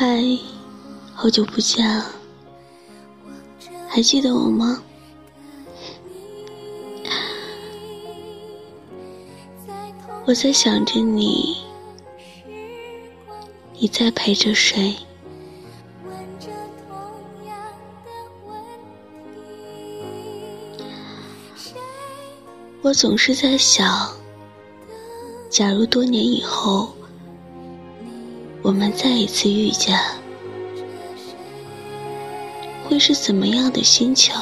嗨好久不见，还记得我吗？我在想着你，你在陪着谁？我总是在想，假如多年以后，我们再一次遇见，会是怎么样的心情？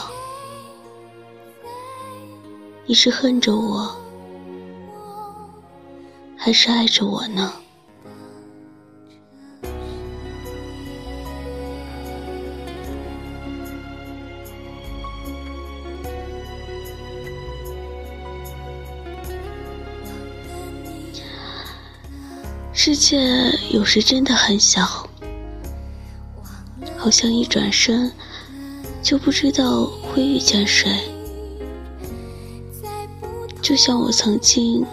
你是恨着我，还是爱着我呢？世界有时真的很小，好像一转身就不知道会遇见谁。就像我曾经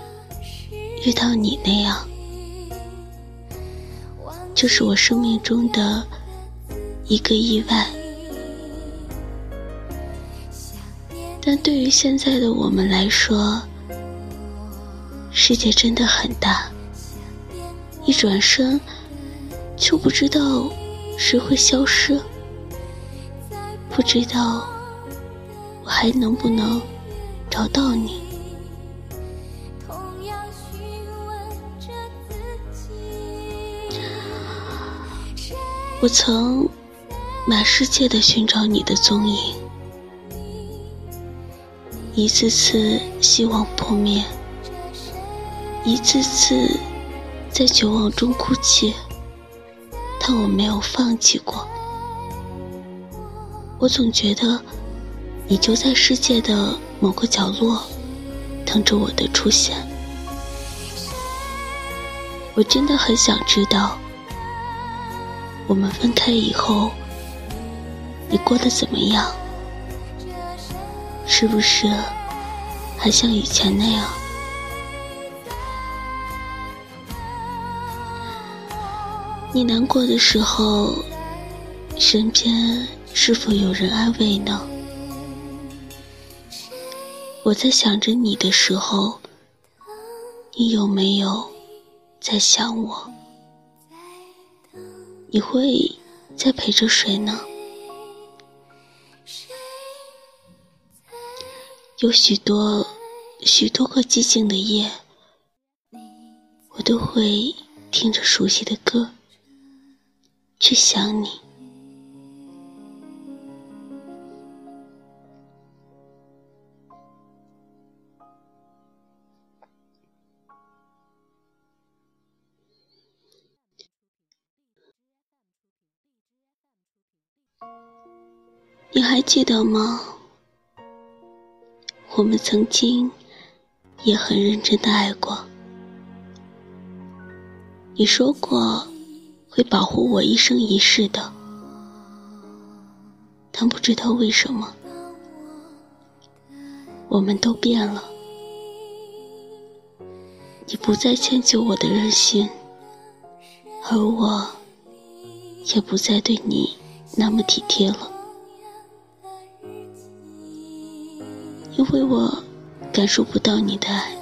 遇到你那样，就是我生命中的一个意外。但对于现在的我们来说，世界真的很大。一转身，就不知道谁会消失，不知道我还能不能找到你。我曾满世界的寻找你的踪影，一次次希望破灭，一次次。在绝望中哭泣，但我没有放弃过。我总觉得，你就在世界的某个角落，等着我的出现。我真的很想知道，我们分开以后，你过得怎么样？是不是还像以前那样？你难过的时候，身边是否有人安慰呢？我在想着你的时候，你有没有在想我？你会在陪着谁呢？有许多许多个寂静的夜，我都会听着熟悉的歌。去想你，你还记得吗？我们曾经也很认真的爱过，你说过。会保护我一生一世的，但不知道为什么，我们都变了。你不再迁就我的任性，而我也不再对你那么体贴了，因为我感受不到你的爱，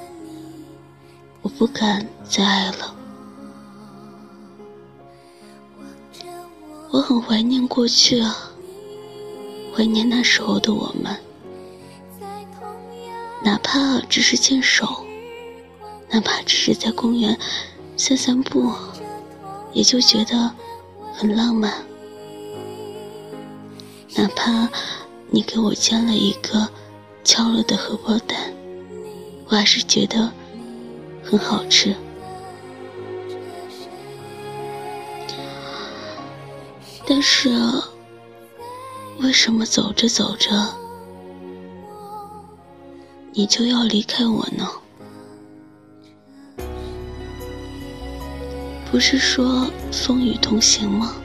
我不敢再爱了。我很怀念过去啊，怀念那时候的我们，哪怕只是牵手，哪怕只是在公园散散步，也就觉得很浪漫。哪怕你给我煎了一个敲了的荷包蛋，我还是觉得很好吃。但是，为什么走着走着，你就要离开我呢？不是说风雨同行吗？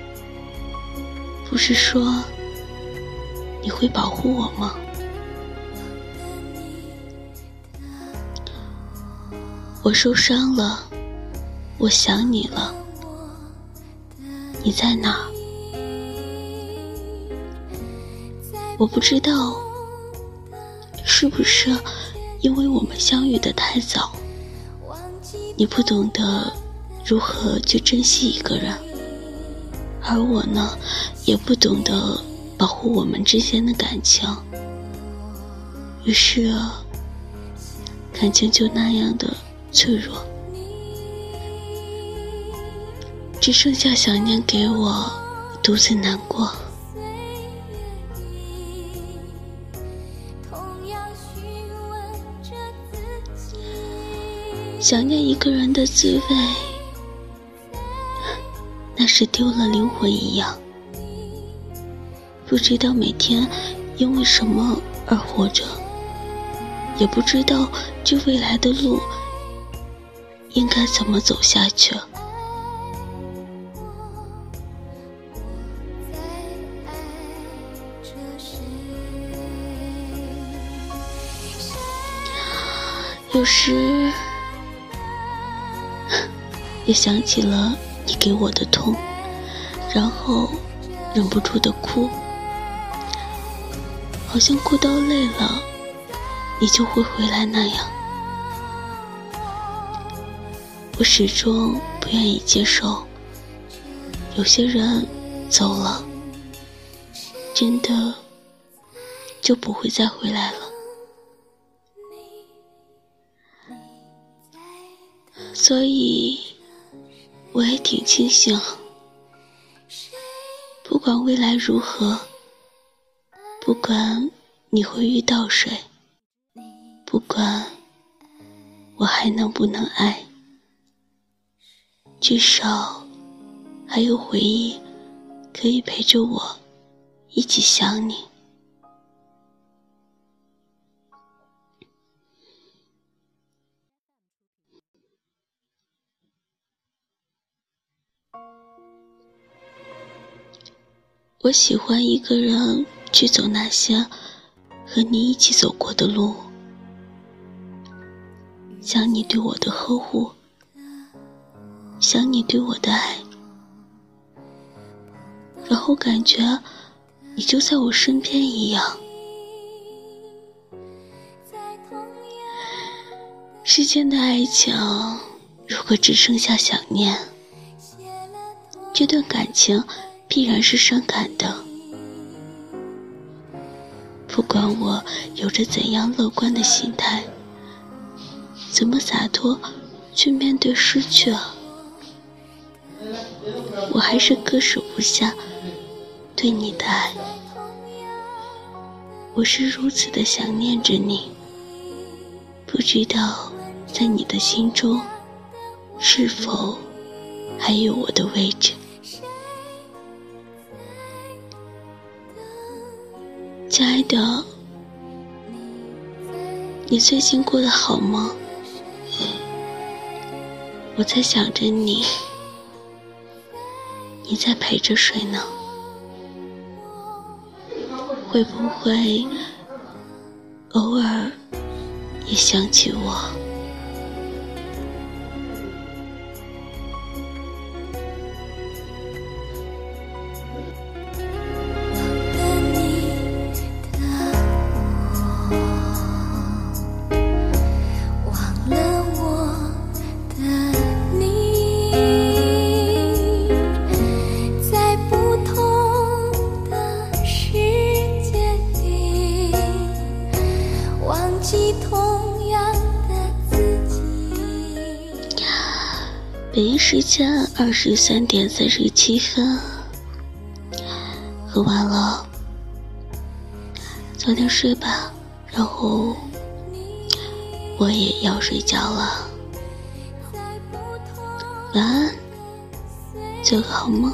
不是说你会保护我吗？我受伤了，我想你了，你在哪？我不知道，是不是因为我们相遇的太早，你不懂得如何去珍惜一个人，而我呢，也不懂得保护我们之间的感情，于是感情就那样的脆弱。只剩下想念给我独自难过。想念一个人的滋味，那是丢了灵魂一样，不知道每天因为什么而活着，也不知道这未来的路应该怎么走下去。有时，也想起了你给我的痛，然后忍不住的哭，好像哭到累了，你就会回来那样。我始终不愿意接受，有些人走了，真的就不会再回来了。所以，我也挺庆幸，不管未来如何，不管你会遇到谁，不管我还能不能爱，至少还有回忆可以陪着我一起想你。我喜欢一个人去走那些和你一起走过的路，想你对我的呵护，想你对我的爱，然后感觉你就在我身边一样。世间的爱情，如果只剩下想念，这段感情。必然是伤感的。不管我有着怎样乐观的心态，怎么洒脱去面对失去，我还是割舍不下对你的爱。我是如此的想念着你，不知道在你的心中是否还有我的位置。亲爱的，你最近过得好吗？我在想着你，你在陪着谁呢？会不会偶尔也想起我？北京时间二十三点三十七分，很晚了，早点睡吧。然后我也要睡觉了，晚安，做个好梦。